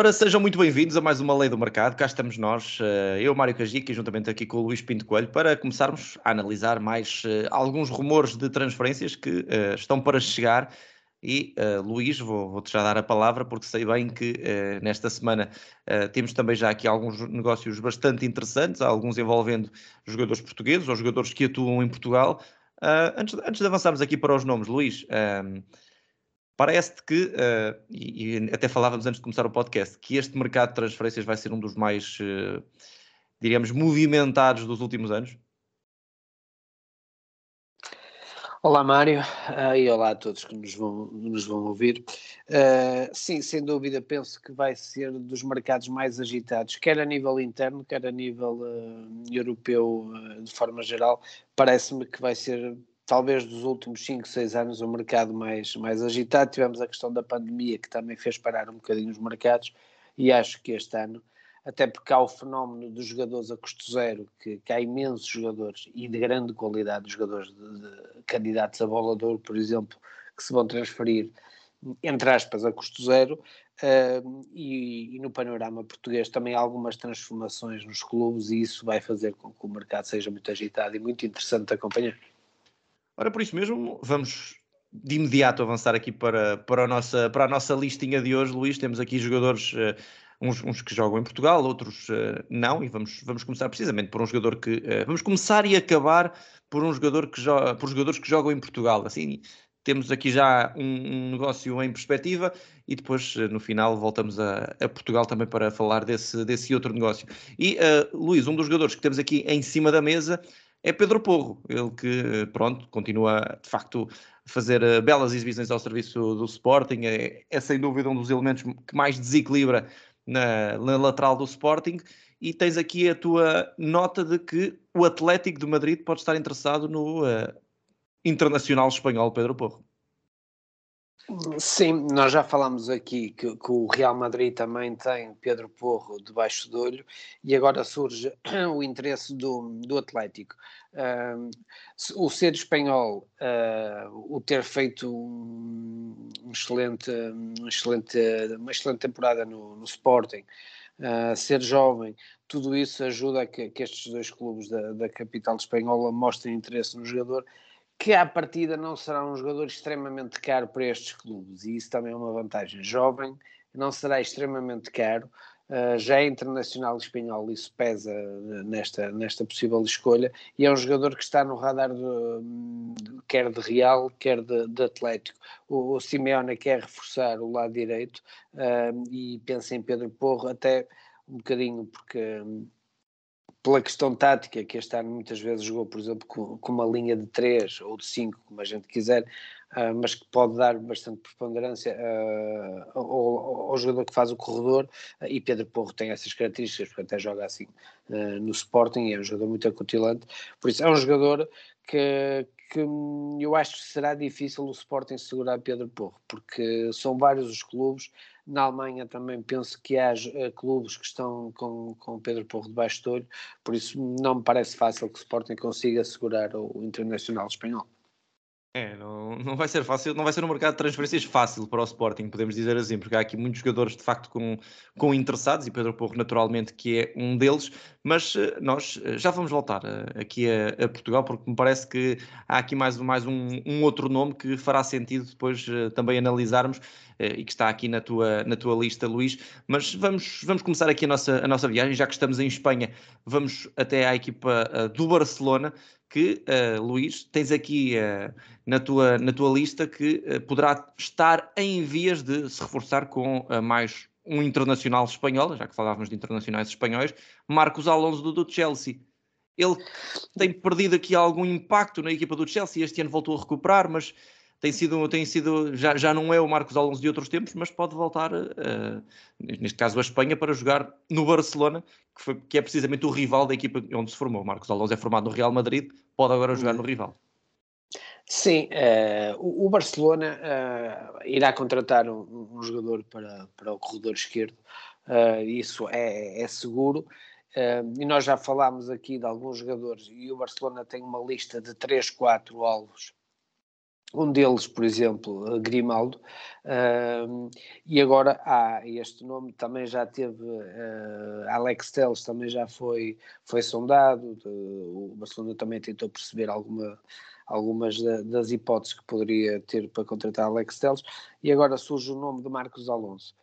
Ora, sejam muito bem-vindos a mais uma Lei do Mercado. Cá estamos nós, eh, eu, Mário Cajica, e juntamente aqui com o Luís Pinto Coelho, para começarmos a analisar mais uh, alguns rumores de transferências que uh, estão para chegar. E, Luís, vou-te vou já dar a palavra, porque sei bem que nesta semana temos também já aqui alguns negócios bastante interessantes, alguns envolvendo jogadores portugueses ou jogadores que atuam em Portugal. antes de avançarmos aqui para os nomes, Luís, Parece-te que, uh, e, e, até falávamos antes de começar o podcast, que este mercado de transferências vai ser um dos mais, uh, diríamos, movimentados dos últimos anos? Olá Mário uh, e olá a todos que nos vão, nos vão ouvir. Uh, sim, sem dúvida, penso que vai ser dos mercados mais agitados, quer a nível interno, quer a nível uh, europeu de forma geral. Parece-me que vai ser talvez dos últimos 5, 6 anos, o mercado mais, mais agitado. Tivemos a questão da pandemia, que também fez parar um bocadinho os mercados, e acho que este ano, até porque há o fenómeno dos jogadores a custo zero, que, que há imensos jogadores e de grande qualidade, de jogadores de, de candidatos a bolador, por exemplo, que se vão transferir, entre aspas, a custo zero. Uh, e, e, no panorama português também há algumas transformações nos clubes e isso vai fazer com que o mercado seja muito agitado e muito interessante de acompanhar. Ora, por isso mesmo, vamos de imediato avançar aqui para, para, a, nossa, para a nossa listinha de hoje, Luís. Temos aqui jogadores, uh, uns, uns, que jogam em Portugal, outros uh, não, e vamos, vamos começar precisamente por um jogador que. Uh, vamos começar e acabar por um jogador que joga, por jogadores que jogam em Portugal. Assim, temos aqui já um, um negócio em perspectiva e depois, no final, voltamos a, a, Portugal também para falar desse, desse outro negócio. E, Luís, um dos jogadores que temos aqui em cima da mesa é Pedro Porro, ele que, pronto, continua de facto a fazer uh, belas exibições ao serviço do Sporting, é, é, sem dúvida um dos elementos que mais desequilibra na, na, lateral do Sporting. E tens aqui a tua nota de que o Atlético de Madrid pode estar interessado no uh, internacional espanhol Pedro Porro. Sim, nós já falámos aqui que, que, o Real Madrid também tem Pedro Porro debaixo do olho e agora surge o interesse do, do Atlético. Uh, o ser espanhol, uh, o ter feito um, excelente, um excelente, uma excelente temporada no, no Sporting, uh, ser jovem, tudo isso ajuda a que, que estes dois clubes da, da capital espanhola mostrem interesse no jogador que à partida não será um jogador extremamente caro para estes clubes, e isso também é uma vantagem. Jovem, não será extremamente caro, uh, já é internacional espanhol, isso pesa eh, nesta, nesta possível escolha, e é um jogador que está no radar de, quer de Real, quer de, de Atlético. O, o, Simeone quer reforçar o lado direito uh, e pensa em Pedro Porro, até um bocadinho porque pela questão tática, que este ano muitas vezes jogou, por exemplo, com, com uma linha de 3 ou de 5, como a gente quiser, uh, mas que pode dar bastante preponderância uh, ao, ao, jogador que faz o corredor, uh, e Pedro Porro tem essas características, porque até joga assim no Sporting, é um jogador muito acutilante, por isso é um jogador que, que eu acho que será difícil o Sporting segurar Pedro Porro, porque são vários os clubes na Alemanha também penso que há uh, clubes que estão com, com Pedro Porro debaixo do olho, por isso não me parece fácil que o Sporting consiga segurar o, o Internacional Espanhol. É, não, não vai ser fácil, não vai ser um mercado de transferências fácil para o Sporting, podemos dizer assim, porque há aqui muitos jogadores de facto com, com interessados e Pedro Porro naturalmente que é um deles, mas uh, nós uh, já vamos voltar uh, aqui a, a, Portugal porque me parece que há aqui mais, mais um, um outro nome que fará sentido depois também analisarmos e que está aqui na tua, na tua lista, Luís. Mas vamos, vamos começar aqui a nossa, a nossa viagem, já que estamos em Espanha, vamos até à equipa do Barcelona, que, uh, Luís, tens aqui uh, na, tua, na tua lista que uh, poderá estar em vias de se reforçar com mais um internacional espanhol, já que falávamos de internacionais espanhóis, Marcos Alonso do, do Chelsea. Ele tem perdido aqui algum impacto na equipa do Chelsea, este ano voltou a recuperar, mas tem sido, tem sido já, já não é o Marcos Alonso de outros tempos, mas pode voltar, uh, neste caso a Espanha, para jogar no Barcelona, que, foi, que é precisamente o rival da equipa onde se formou. Marcos Alonso é formado no Real Madrid, pode agora jogar no rival. Sim, uh, o, Barcelona uh, irá contratar um, um, jogador para, para o corredor esquerdo, isso é, é seguro. e nós já falámos aqui de alguns jogadores e o Barcelona tem uma lista de 3, 4 alvos um deles, por exemplo, Grimaldo, uh, e agora há este nome, também já teve, uh, Alex Telles também já foi, foi sondado, de, o Barcelona também tentou perceber alguma, algumas da, das hipóteses que poderia ter para contratar Alex Telles, e agora surge o nome de Marcos Alonso.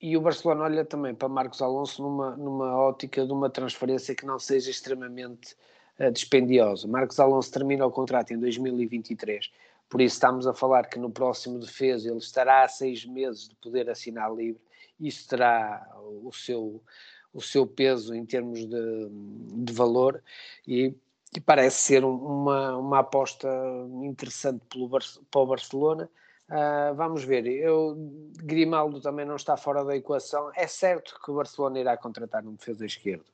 E o Barcelona olha também para Marcos Alonso numa, numa ótica de uma transferência que não seja extremamente uh, dispendiosa. Marcos Alonso termina o contrato em 2023 por isso estamos a falar que no próximo defesa ele estará a seis meses de poder assinar livre. Isso terá o seu, o seu peso em termos de, de valor e, e parece ser uma, uma aposta interessante pelo, para o Barcelona. Uh, vamos ver, eu, Grimaldo também não está fora da equação. É certo que o Barcelona irá contratar um defesa esquerdo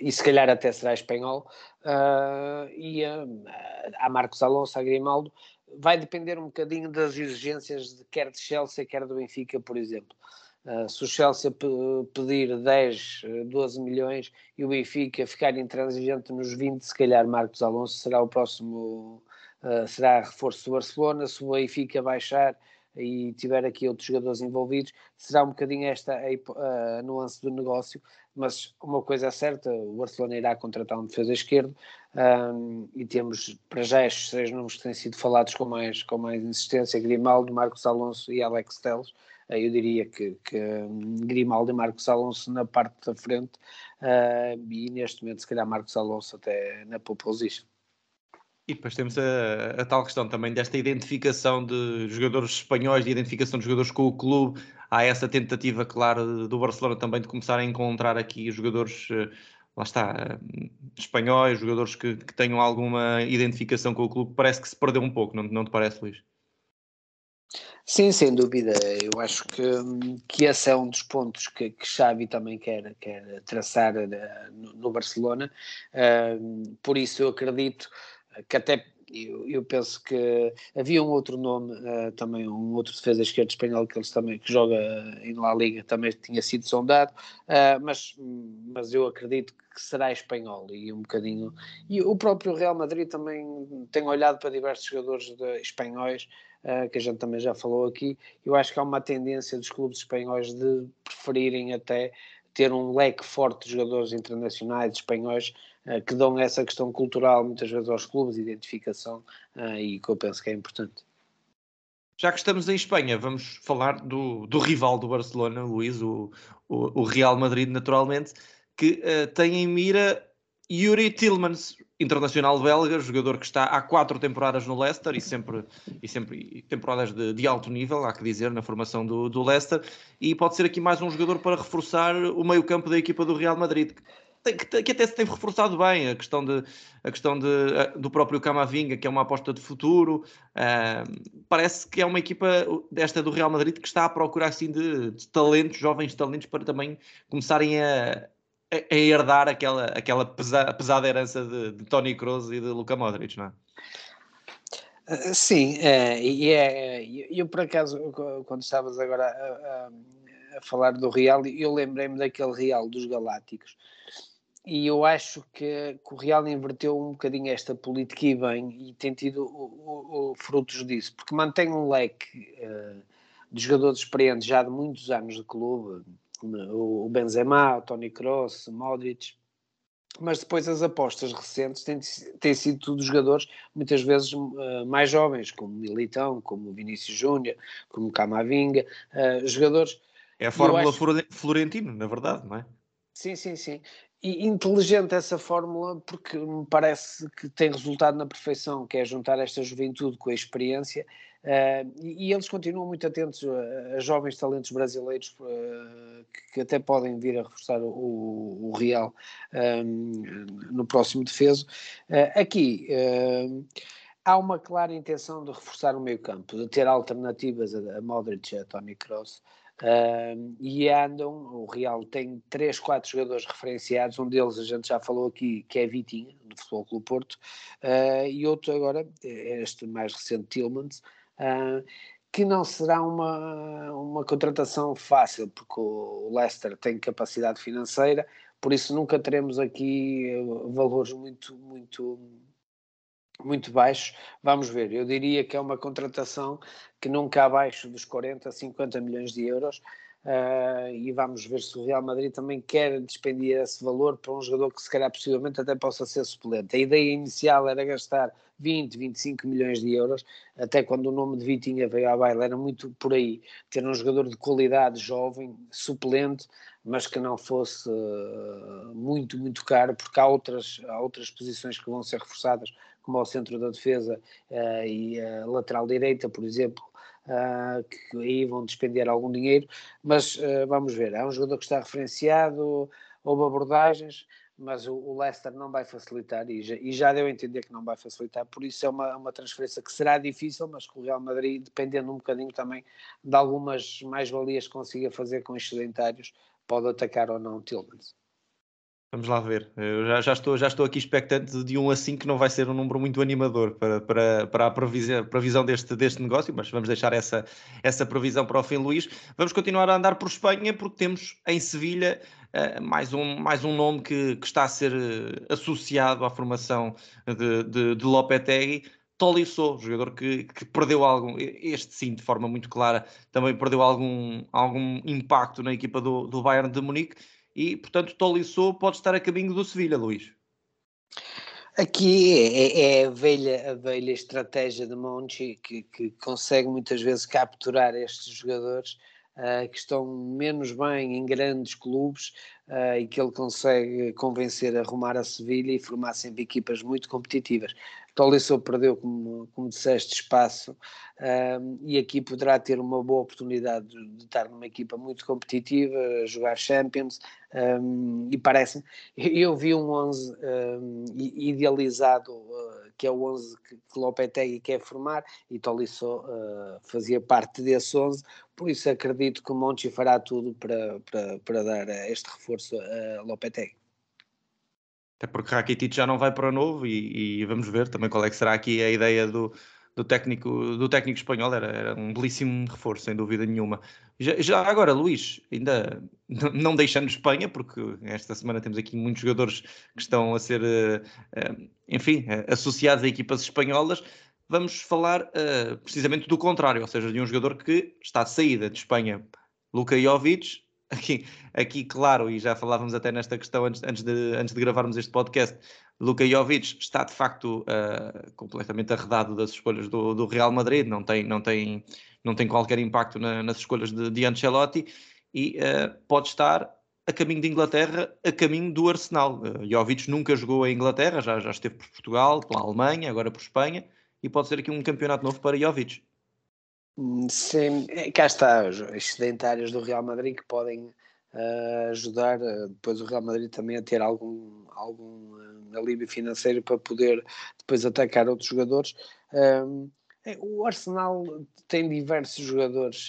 e se calhar até será espanhol, uh, e uh, há Marcos Alonso, a Grimaldo, vai depender um bocadinho das exigências de quer de Chelsea, quer do Benfica, por exemplo. Se o Chelsea pedir 10, 12 milhões e o Benfica ficar intransigente nos 20, se calhar Marcos Alonso será o próximo, uh, será reforço do Barcelona. Se o Benfica baixar, e tiver aqui outros jogadores envolvidos, será um bocadinho esta a, a, nuance do negócio, mas uma coisa é certa, o Barcelona irá contratar um defesa esquerdo um, e temos para já estes três nomes que têm sido falados com mais, com mais insistência, Grimaldo, Marcos Alonso e Alex Teles, eu diria que, que hum, Grimaldo e Marcos Alonso na parte da frente uh, e neste momento se calhar Marcos Alonso até na pole position. E depois temos a, a, tal questão também desta identificação de jogadores espanhóis, de identificação de jogadores com o clube. Há essa tentativa, claro, do Barcelona também de começar a encontrar aqui jogadores, eh, lá está, eh, espanhóis, jogadores que, que tenham alguma identificação com o clube. Parece que se perdeu um pouco, não, não te parece, Luís? Sim, sem dúvida. Eu acho que, que esse é um dos pontos que, que Xavi também quer, quer traçar eh, no, no Barcelona. Uh, por isso eu acredito que até eu, eu, penso que havia um outro nome, uh, também um outro defesa esquerdo espanhol que eles também que joga em La Liga também tinha sido sondado, uh, mas, mas eu acredito que será espanhol e um bocadinho. E o próprio Real Madrid também tem olhado para diversos jogadores de, espanhóis. Uh, que a gente também já falou aqui, eu acho que há uma tendência dos clubes espanhóis de preferirem até ter um leque forte de jogadores internacionais, espanhóis, uh, que dão essa questão cultural muitas vezes aos clubes, identificação, uh, e que eu penso que é importante. Já que estamos em Espanha, vamos falar do, do rival do Barcelona, Luís, o, o, o Real Madrid, naturalmente, que uh, tem em mira Yuri Tillmans, internacional belga, jogador que está há quatro temporadas no Leicester e sempre, e sempre temporadas de, de, alto nível, há que dizer, na formação do, do Leicester, e pode ser aqui mais um jogador para reforçar o meio-campo da equipa do Real Madrid. Que, que, até se tem reforçado bem a questão, de, a questão de, do próprio Camavinga, que é uma aposta de futuro. Uh, parece que é uma equipa desta do Real Madrid que está à procura assim de, de talentos, jovens talentos, para também começarem a, a, herdar aquela, aquela pesa, pesada herança de, de Tony Kroos e de Luka Modric, não é? Uh, sim, é, e é, eu por acaso, quando estavas agora a, a, a falar do Real, eu lembrei-me daquele Real dos Galácticos, e eu acho que, que, o Real inverteu um bocadinho esta política e bem, e tem tido o, o, o frutos disso, porque mantém um leque uh, de jogadores experientes já de muitos anos de clube, o Benzema, o Tony Kroos, Modric, mas depois as apostas recentes têm, têm sido tudo jogadores muitas vezes uh, mais jovens, como Militão, como Vinícius Júnior, como Camavinga, uh, jogadores... É a fórmula acho... Florentino, na verdade, não é? Sim, sim, sim. E inteligente essa fórmula porque me parece que tem resultado na perfeição, que é juntar esta juventude com a experiência uh, e, e, eles continuam muito atentos a, a jovens talentos brasileiros uh, que, que, até podem vir a reforçar o, o Real um, no próximo defeso. Uh, aqui há uma clara intenção de reforçar o meio campo, de ter alternativas a, a Modric e a Tony Kroos. Uh, e andam, o Real tem 3, 4 jogadores referenciados, um deles a gente já falou aqui, que é Vitinha, do Futebol Clube Porto, uh, e outro agora, este mais recente, Tillmans, que não será uma, uma contratação fácil, porque o Leicester tem capacidade financeira, por isso nunca teremos aqui valores muito, muito muito baixo. Vamos ver, eu diria que é uma contratação que nunca abaixo dos 40, 50 milhões de euros. Uh, e vamos ver se o Real Madrid também quer despender esse valor para um jogador que se calhar possivelmente até possa ser suplente. A ideia inicial era gastar 20, 25 milhões de euros, até quando o nome de Vitinha veio à baila, era muito por aí, ter um jogador de qualidade, jovem, suplente, mas que não fosse uh, muito, muito caro, porque há outras, há outras posições que vão ser reforçadas, como ao centro da defesa uh, e a lateral direita, por exemplo, uh, que aí vão despender algum dinheiro, mas uh, vamos ver, é um jogador que está referenciado, houve abordagens, mas o, o Leicester não vai facilitar e já, e já, deu a entender que não vai facilitar, por isso é uma, uma transferência que será difícil, mas que o Real Madrid, dependendo um bocadinho também de algumas mais-valias que consiga fazer com excedentários, pode atacar ou não Tillmans. Vamos lá ver. Eu já, já, estou, já estou aqui expectante de 1 a 5, que não vai ser um número muito animador para, para, para a previsão, previsão deste, deste negócio, mas vamos deixar essa, essa previsão para o fim, Luís. Vamos continuar a andar por Espanha, porque temos em Sevilha uh, mais, um, mais um nome que, que está a ser uh, associado à formação de, de, de Lopetegui. Tolisso, jogador que, que, perdeu algum, este sim, de forma muito clara, também perdeu algum, algum impacto na equipa do, do Bayern de Munique e, portanto, Tolisso pode estar a caminho do Sevilha, Luís. Aqui é, é, a, velha, a velha estratégia de Monchi que, que consegue muitas vezes capturar estes jogadores uh, que estão menos bem em grandes clubes uh, e que ele consegue convencer a arrumar a Sevilha e formar sempre equipas muito competitivas. Tolisso perdeu, como, como disseste, espaço um, e aqui poderá ter uma boa oportunidade de, de estar numa equipa muito competitiva, jogar Champions um, e parece eu vi um 11 um, idealizado uh, que é o 11 que, que Lopetegui quer formar e Tolisso uh, fazia parte desse 11, por isso acredito que Monchi fará tudo para, para, para dar este reforço a Lopetegui. Até porque Rakitic já não vai para novo e, e, vamos ver também qual é que será aqui a ideia do, do, técnico, do técnico espanhol. Era, era um belíssimo reforço, sem dúvida nenhuma. Já, já, agora, Luís, ainda não deixando Espanha, porque esta semana temos aqui muitos jogadores que estão a ser, uh, enfim, uh, associados a equipas espanholas. Vamos falar precisamente do contrário, ou seja, de um jogador que está de saída de Espanha, Luka Jovic, aqui, aqui, claro, e já falávamos até nesta questão antes, antes, de, antes de gravarmos este podcast, Luka Jovic está de facto uh, completamente arredado das escolhas do, do, Real Madrid, não tem, não tem, não tem qualquer impacto na, nas escolhas de, de Ancelotti e uh, pode estar a caminho de Inglaterra, a caminho do Arsenal. Uh, Jovic nunca jogou em Inglaterra, já, já esteve por Portugal, pela Alemanha, agora por Espanha, e pode ser aqui um campeonato novo para Jovic. Sim, é, cá está, os excedentários do Real Madrid que podem ajudar uh, depois o Real Madrid também a ter algum, algum uh, alívio financeiro para poder depois atacar outros jogadores. É, o Arsenal tem diversos jogadores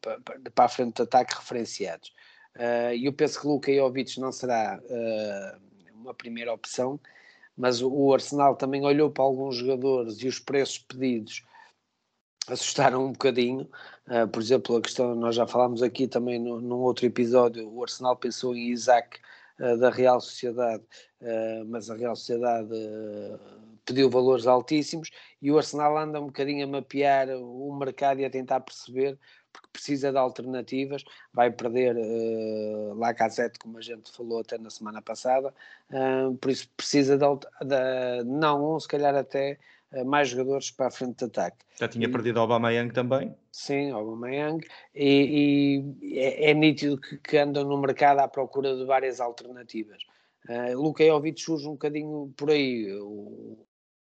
para, para a frente de ataque referenciados. E eu penso que Luka Jovic não será uma primeira opção, mas o Arsenal também olhou para alguns jogadores e os preços pedidos assustaram um bocadinho. Uh, por exemplo, a questão, nós já falámos aqui também no, num outro episódio, o Arsenal pensou em Isaac uh, da Real Sociedade, uh, mas a Real Sociedade pediu valores altíssimos e o Arsenal anda um bocadinho a mapear o mercado e a tentar perceber porque precisa de alternativas, vai perder uh, Lacazette, como a gente falou até na semana passada, por isso precisa de, de, não um, se calhar até mais jogadores para a frente de ataque. Já tinha e, perdido Aubameyang também? Sim, Aubameyang, e, e é, é, nítido que, que, andam no mercado à procura de várias alternativas. Uh, Luka Jovic surge um bocadinho por aí, o,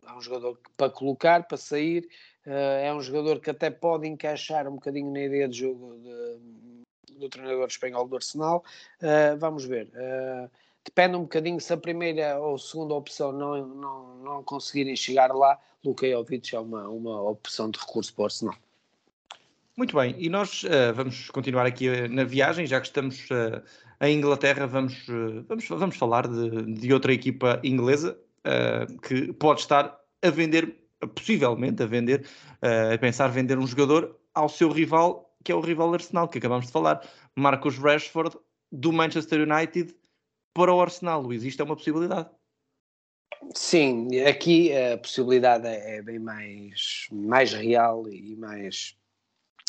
é um jogador para colocar, para sair, uh, é um jogador que até pode encaixar um bocadinho na ideia de jogo de, do treinador espanhol do Arsenal. Uh, vamos ver. Uh, depende um bocadinho se a primeira ou segunda opção não, não, não conseguirem chegar lá, Luka Jovic é uma, uma opção de recurso para o Arsenal. Muito bem, e nós uh, vamos continuar aqui uh, na viagem, já que estamos uh, em Inglaterra, vamos, vamos, vamos falar de, de outra equipa inglesa que pode estar a vender, possivelmente a vender, a pensar vender um jogador ao seu rival, que é o rival Arsenal, que acabamos de falar, Marcus Rashford, do Manchester United, para o Arsenal, Luís. Isto é uma possibilidade. Sim, aqui a possibilidade é, é bem mais, mais real e mais,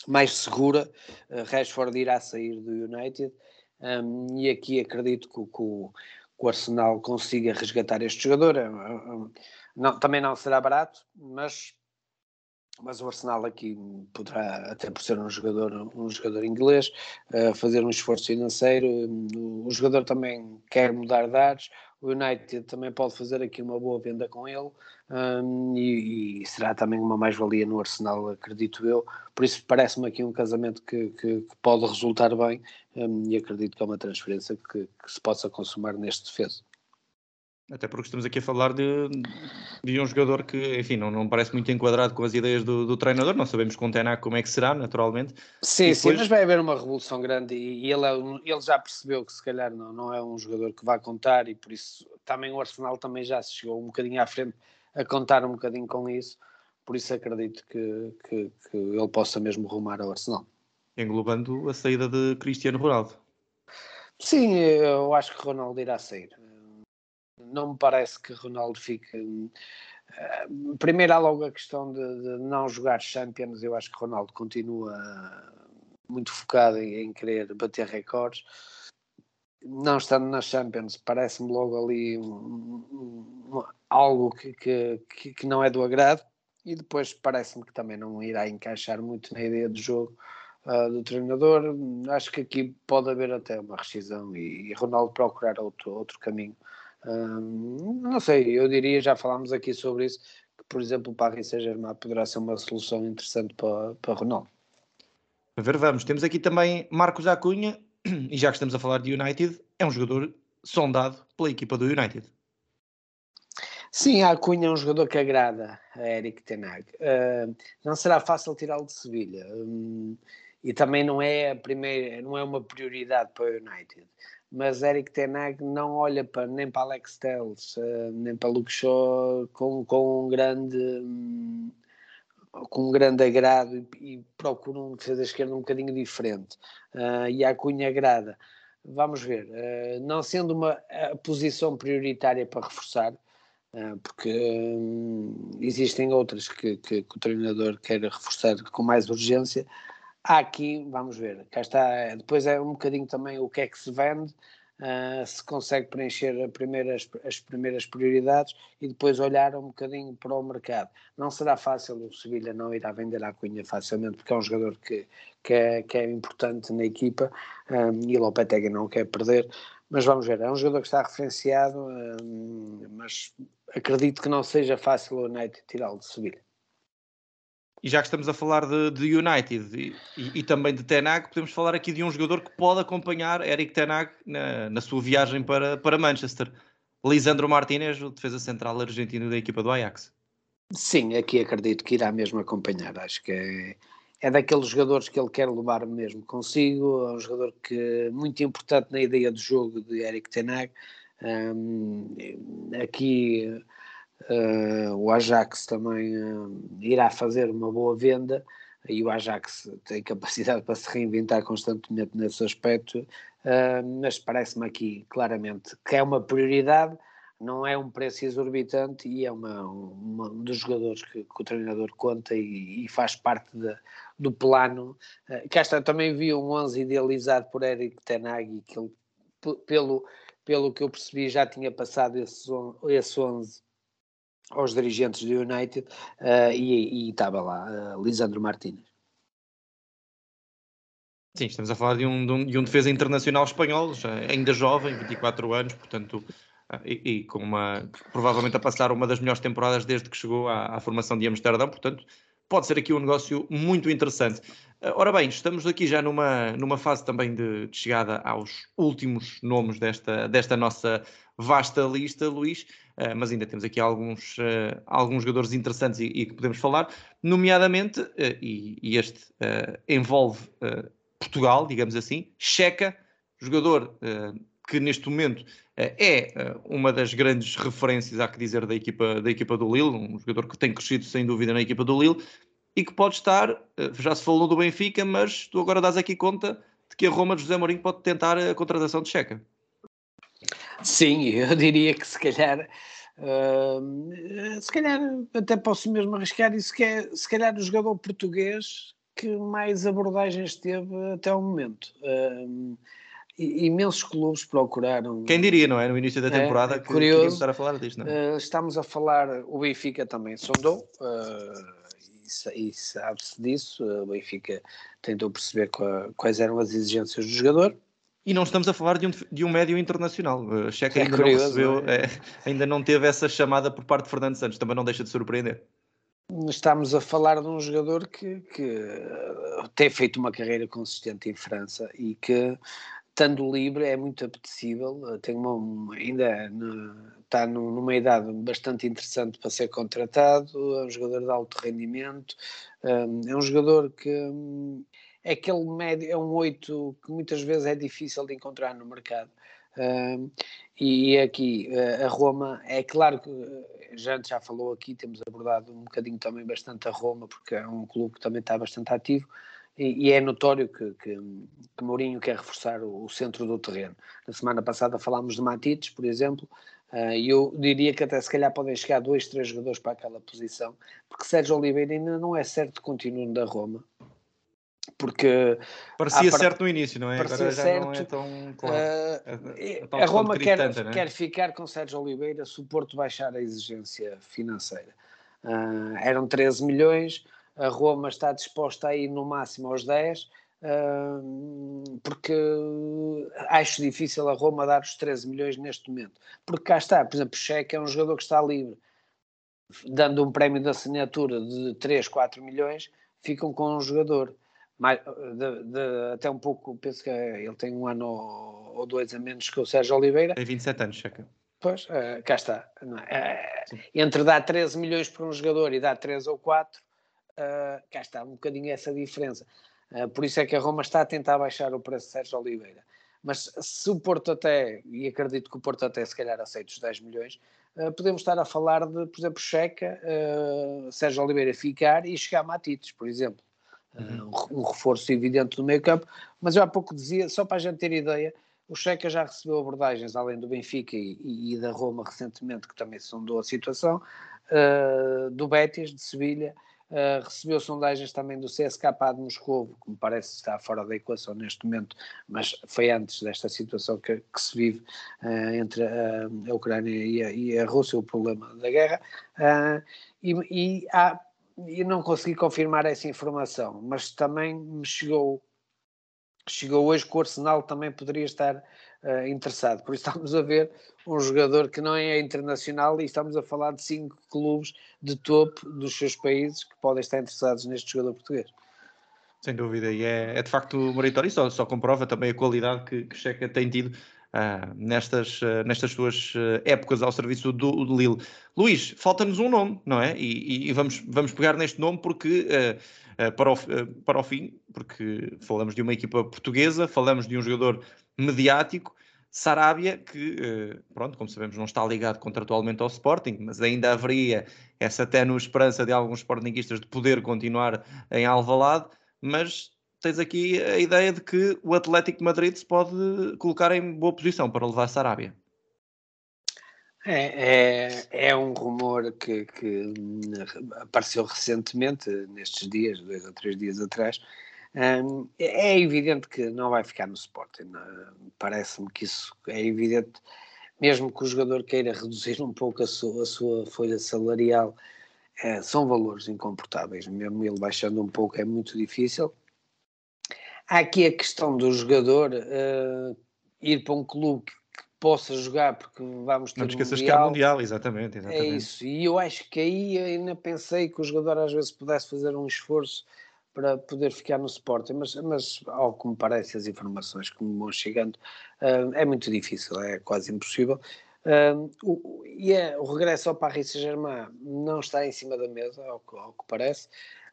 mais segura. Uh, Rashford irá sair do United um, e aqui acredito que, que, o, que, o, Arsenal consiga resgatar este jogador. Um, não, também não será barato, mas mas o Arsenal aqui poderá, até por ser um jogador, um jogador inglês, uh, fazer um esforço financeiro. O jogador também quer mudar de ares, o United também pode fazer aqui uma boa venda com ele um, e, e, será também uma mais-valia no Arsenal, acredito eu. Por isso parece-me aqui um casamento que, que, que pode resultar bem um, e acredito que é uma transferência que, que se possa consumar neste defesa. Até porque estamos aqui a falar de, de um jogador que, enfim, não, não parece muito enquadrado com as ideias do, do treinador. Não sabemos com o Tenac como é que será, naturalmente. Sim, depois... sim, mas vai haver uma revolução grande e, ele, é ele já percebeu que se calhar não, não é um jogador que vai contar e por isso também o Arsenal também já se chegou um bocadinho à frente a contar um bocadinho com isso. Por isso acredito que, que, que ele possa mesmo rumar ao Arsenal. Englobando a saída de Cristiano Ronaldo. Sim, eu acho que Ronaldo irá sair não me parece que Ronaldo fique. Uh, primeiro há logo a questão de, de, não jogar Champions. Eu acho que Ronaldo continua muito focado em, em querer bater recordes. Não estando nas Champions, parece-me logo ali um, um, algo que, que, que, não é do agrado. E depois parece-me que também não irá encaixar muito na ideia de jogo uh, do treinador. Acho que aqui pode haver até uma rescisão e, e Ronaldo procurar outro, outro caminho não sei, eu diria, já falámos aqui sobre isso, que por exemplo o Paris Saint-Germain poderá ser uma solução interessante para, para Ronaldo. A ver, vamos. Temos aqui também Marcos Acunha, e já que estamos a falar de United, é um jogador sondado pela equipa do United. Sim, a Acunha é um jogador que agrada a Eric Tenag. Uh, não será fácil tirá-lo de Sevilha. Um, e também não é a primeira, não é uma prioridade para o United mas Eric Tenag não olha para, nem para Alex Telles, uh, nem para Luke Shaw com, com um grande um, com um grande agrado e, e procura um defesa esquerda um bocadinho diferente uh, e a Cunha agrada. Vamos ver, uh, não sendo uma posição prioritária para reforçar porque um, existem outras que, que, que, o treinador quer reforçar com mais urgência Há aqui, vamos ver, cá está, depois é um bocadinho também o que é que se vende, uh, se consegue preencher as primeiras prioridades e depois olhar um bocadinho para o mercado. Não será fácil, o Sevilha não irá vender a Cunha facilmente, porque é um jogador que, que, é, que é importante na equipa um, ah, e Lopetegui não quer perder, mas vamos ver, é um jogador que está referenciado, um, mas acredito que não seja fácil o United tirá-lo de Sevilha. E já que estamos a falar de, de United e, e, e, também de Tenag, podemos falar aqui de um jogador que pode acompanhar Eric Tenag na, na sua viagem para, para Manchester. Lisandro Martinez, o defesa central argentino da equipa do Ajax. Sim, aqui acredito que irá mesmo acompanhar. Acho que é, é daqueles jogadores que ele quer levar mesmo consigo. É um jogador que muito importante na ideia de jogo de Eric Tenag. Um, aqui Uh, o Ajax também uh, irá fazer uma boa venda e o Ajax tem capacidade para se reinventar constantemente nesse aspecto, uh, mas parece-me aqui claramente que é uma prioridade, não é um preço exorbitante e é uma, uma um dos jogadores que, que, o treinador conta e, e faz parte de, do plano. Uh, cá está, também vi um 11 idealizado por Eric Tenag que ele, pelo, pelo que eu percebi, já tinha passado esse, esse 11 aos dirigentes do United uh, e, e, estava lá uh, Lisandro Martínez. Sim, estamos a falar de um, de um, de um defesa internacional espanhol, ainda jovem, 24 anos, portanto, uh, e, e, com uma, provavelmente a passar uma das melhores temporadas desde que chegou à, à formação de Amsterdão, portanto, pode ser aqui um negócio muito interessante. Ora bem, estamos aqui já numa, numa fase também de, de chegada aos últimos nomes desta, desta nossa vasta lista, Luís. Uh, mas ainda temos aqui alguns, uh, alguns jogadores interessantes e, e, que podemos falar, nomeadamente, uh, e, e, este envolve Portugal, digamos assim, Checa, jogador que neste momento é uma das grandes referências, há que dizer, da equipa, da equipa do Lille, um jogador que tem crescido sem dúvida na equipa do Lille e que pode estar, já se falou do Benfica, mas tu agora dás aqui conta de que a Roma de José Mourinho pode tentar a contratação de Checa. Sim, eu diria que se calhar Uh, se calhar até posso mesmo arriscar isso que é se calhar o jogador português que mais abordagens teve até o momento. Uh, imensos clubes procuraram. Quem diria, não é? No início da é, temporada é, que curioso, estar a falar disto, não é? Uh, estamos a falar, o Benfica também sondou, uh, e, e sabe-se disso. O Benfica tentou perceber quais eram as exigências do jogador. E não estamos a falar de um, de um médio internacional. Uh, Checa é ainda curioso, não recebeu, é? É, ainda não teve essa chamada por parte de Fernando Santos, também não deixa de surpreender. Estamos a falar de um jogador que, que uh, tem feito uma carreira consistente em França e que, estando livre, é muito apetecível. Tem uma, ainda no, está numa idade bastante interessante para ser contratado. É um jogador de alto rendimento, é um jogador que um, é aquele médio, é um 8 que muitas vezes é difícil de encontrar no mercado. Uh, e aqui uh, a Roma, é claro que uh, já já falou aqui, temos abordado um bocadinho também bastante a Roma, porque é um clube que também está bastante ativo. E, e é notório que, que, que, Mourinho quer reforçar o, o, centro do terreno. Na semana passada falámos de Matites, por exemplo, e eu diria que até se calhar podem chegar dois, três jogadores para aquela posição, porque Sérgio Oliveira ainda não é certo que continue da Roma porque parecia part... certo no início, não é? Parecia Agora já certo, não é tão claro. Uh, a Roma quer, é? quer ficar com Sérgio Oliveira se o Porto baixar a exigência financeira. Uh, eram 13 milhões, a Roma está disposta a ir no máximo aos 10, uh, ah, porque acho difícil a Roma dar os 13 milhões neste momento. Porque cá está, por exemplo, o Cheque é um jogador que está livre, dando um prémio de assinatura de 3, 4 milhões, ficam com um jogador mais, de, de, até um pouco, penso que ele tem um ano ou dois a menos que o Sérgio Oliveira. Tem 27 anos, checa. Pois, uh, cá está. Uh, entre dar 13 milhões para um jogador e dar 3 ou 4, uh, eh, cá está, um bocadinho essa diferença. por isso é que a Roma está a tentar baixar o preço de Sérgio Oliveira. Mas se o Porto até, e acredito que o Porto até se calhar aceite os 10 milhões, podemos estar a falar de, por exemplo, Checa, Sérgio Oliveira ficar e chegar a Matites, por exemplo uhum. um reforço evidente do meio campo, mas eu há pouco dizia, só para a gente ter ideia, o Checa já recebeu abordagens, além do Benfica e, e da Roma recentemente, que também sondou a situação, uh, do Betis, de Sevilha, uh, recebeu sondagens também do CSKA de Moscou, que me parece estar fora da equação neste momento, mas foi antes desta situação que, que se vive uh, entre a, a Ucrânia e a, e a, Rússia, o problema da guerra, e, e há e não consegui confirmar essa informação, mas também me chegou, chegou hoje que o Arsenal também poderia estar uh, interessado. Por isso estamos a ver um jogador que não é internacional e estamos a falar de cinco clubes de topo dos seus países que podem estar interessados neste jogador português. Sem dúvida, e é, é de facto meritório, só, só comprova também a qualidade que, que Checa tem tido Uh, nestas, uh, nestas suas uh, épocas ao serviço do, do Lille. Luís, falta-nos um nome, não é? E, e, vamos, vamos pegar neste nome porque para, o, para o fim, porque falamos de uma equipa portuguesa, falamos de um jogador mediático, Sarabia, que, pronto, como sabemos, não está ligado contratualmente ao Sporting, mas ainda haveria essa ténue esperança de alguns Sportingistas de poder continuar em Alvalade, mas tens aqui a ideia de que o Atlético de Madrid se pode colocar em boa posição para levar a Sarabia. É, é, é, um rumor que, que, apareceu recentemente, nestes dias, dois ou três dias atrás. Um, é evidente que não vai ficar no Sporting. Parece-me que isso é evidente, mesmo que o jogador queira reduzir um pouco a sua, a sua folha salarial, é, são valores incomportáveis. Mesmo ele baixando um pouco é muito difícil. Há aqui a questão do jogador uh, ir para um clube que, que, possa jogar, porque vamos ter. Não te esqueças mundial. que há Mundial, exatamente, exatamente. É isso, e eu acho que aí ainda pensei que o jogador às vezes pudesse fazer um esforço para poder ficar no Sporting, mas, mas ao que me parece, as informações que me vão chegando, uh, é muito difícil, é quase impossível. Uh, o, e é, o regresso ao Paris Saint-Germain não está em cima da mesa, ao que, ao que parece,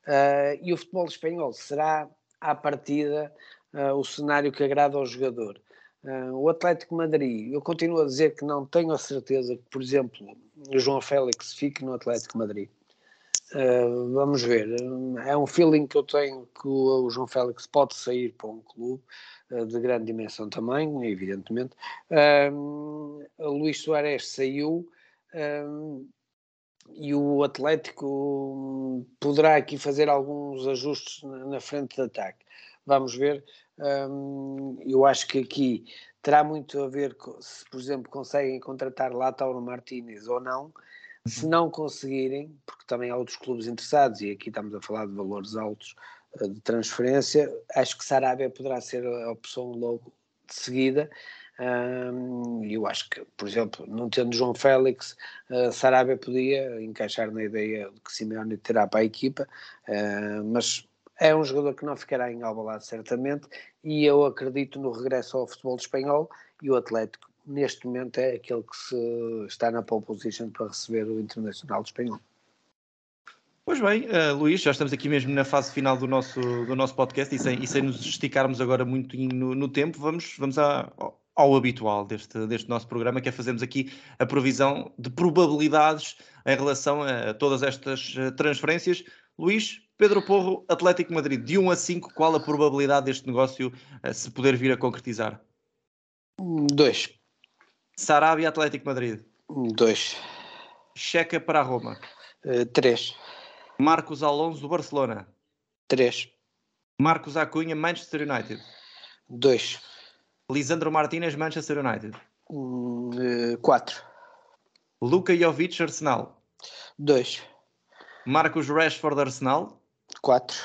uh, e o futebol espanhol será à partida uh, o cenário que agrada ao jogador. Uh, o Atlético Madrid, eu continuo a dizer que não tenho a certeza que, por exemplo, o João Félix fique no Atlético Madrid. Uh, vamos ver, é um feeling que eu tenho que o, o João Félix pode sair para um clube uh, de grande dimensão também, evidentemente. Uh, Luís Soares saiu, Um, e o Atlético poderá aqui fazer alguns ajustes na frente de ataque. Vamos ver. Um, eu acho que aqui terá muito a ver se, por exemplo, conseguem contratar Lautaro Martínez ou não. Se uhum. não conseguirem, porque também há outros clubes interessados, e aqui estamos a falar de valores altos eh, de transferência, acho que Sarabia poderá ser a opção logo de seguida. Um, eu acho que, por exemplo, não tendo João Félix, uh, Sarabia podia encaixar na ideia de que Simeone terá para a equipa, uh, mas é um jogador que não ficará em Albalade certamente e eu acredito no regresso ao futebol espanhol e o Atlético neste momento é aquele que se está na pole position para receber o Internacional Espanhol. Pois bem, uh, Luís, já estamos aqui mesmo na fase final do nosso, do nosso podcast e sem, e sem nos esticarmos agora muito no, no tempo, vamos, vamos à, ao habitual deste, deste nosso programa, que é fazermos aqui a previsão de probabilidades em relação a todas estas eh, transferências. Luís, Pedro Porro, Atlético Madrid, de 1 a 5, qual a probabilidade deste negócio uh, se poder vir a concretizar? 2. Sarabia, Atlético Madrid. 2. Checa para Roma. 3. Uh, Marcos Alonso, Barcelona. 3. Marcos Acunha, Manchester United. 2. Lisandro Martínez, Manchester United. 4. Uh, Luka Jovic, Arsenal. 2. Marcos Rashford, Arsenal. 4.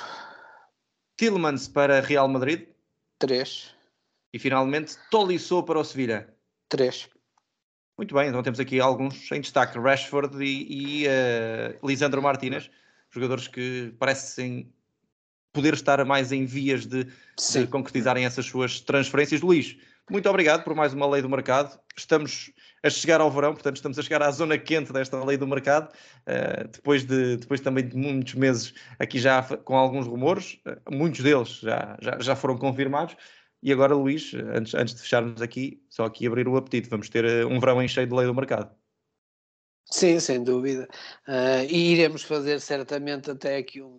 Tillmans para Real Madrid. 3. E finalmente Tolisso para o Sevilha. 3. Muito bem, então temos aqui alguns em destaque: Rashford e, e uh, Lisandro Martínez, jogadores que parecem poder estar mais em vias de, de, concretizarem essas suas transferências. Luís, muito obrigado por mais uma lei do mercado. Estamos a chegar ao verão, portanto, estamos a chegar à zona quente desta lei do mercado, uh, depois, de, depois também de muitos meses aqui já com alguns rumores, uh, muitos deles já, já, já foram confirmados. E agora, Luís, antes, antes de fecharmos aqui, só aqui abrir o apetite, vamos ter uh, um verão em cheio de lei do mercado. Sim, sem dúvida. e iremos fazer certamente até aqui um,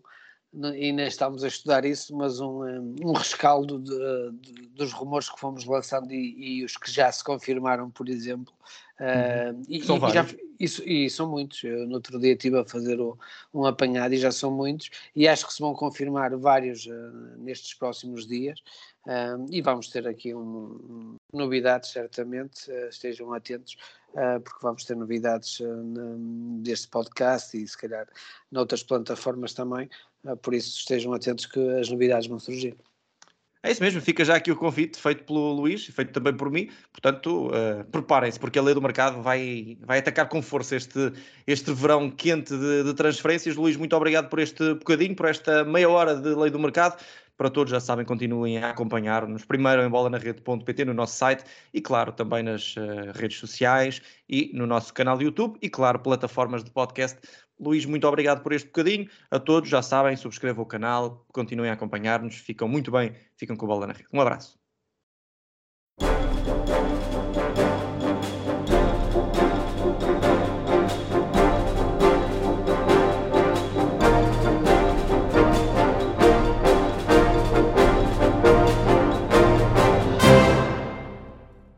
e nem estamos a estudar isso, mas um, um rescaldo de, de, dos rumores que fomos lançando e, e, os que já se confirmaram, por exemplo. Uhum. Uh, e, são e, já, isso, e são muitos. Eu, no outro dia estive a fazer o, um apanhado e já são muitos, e acho que se vão confirmar vários uh, nestes próximos dias. Uh, e vamos ter aqui um, um, novidades, certamente. estejam atentos, porque vamos ter novidades deste podcast e se calhar noutras plataformas também ah, por isso estejam atentos que as novidades vão surgir. É isso mesmo, fica já aqui o convite feito pelo Luís e feito também por mim. Portanto, uh, preparem-se, porque a lei do mercado vai, vai atacar com força este, este verão quente de, de, transferências. Luís, muito obrigado por este bocadinho, por esta meia hora de lei do mercado. Para todos, já sabem, continuem a acompanhar-nos primeiro em bola na rede.pt no nosso site e, claro, também nas uh, redes sociais e no nosso canal de YouTube e, claro, plataformas de podcast Luís, muito obrigado por este bocadinho. A todos, já sabem, subscrevam o canal, continuem a acompanhar-nos, ficam muito bem, ficam com a bola na rede. Um abraço.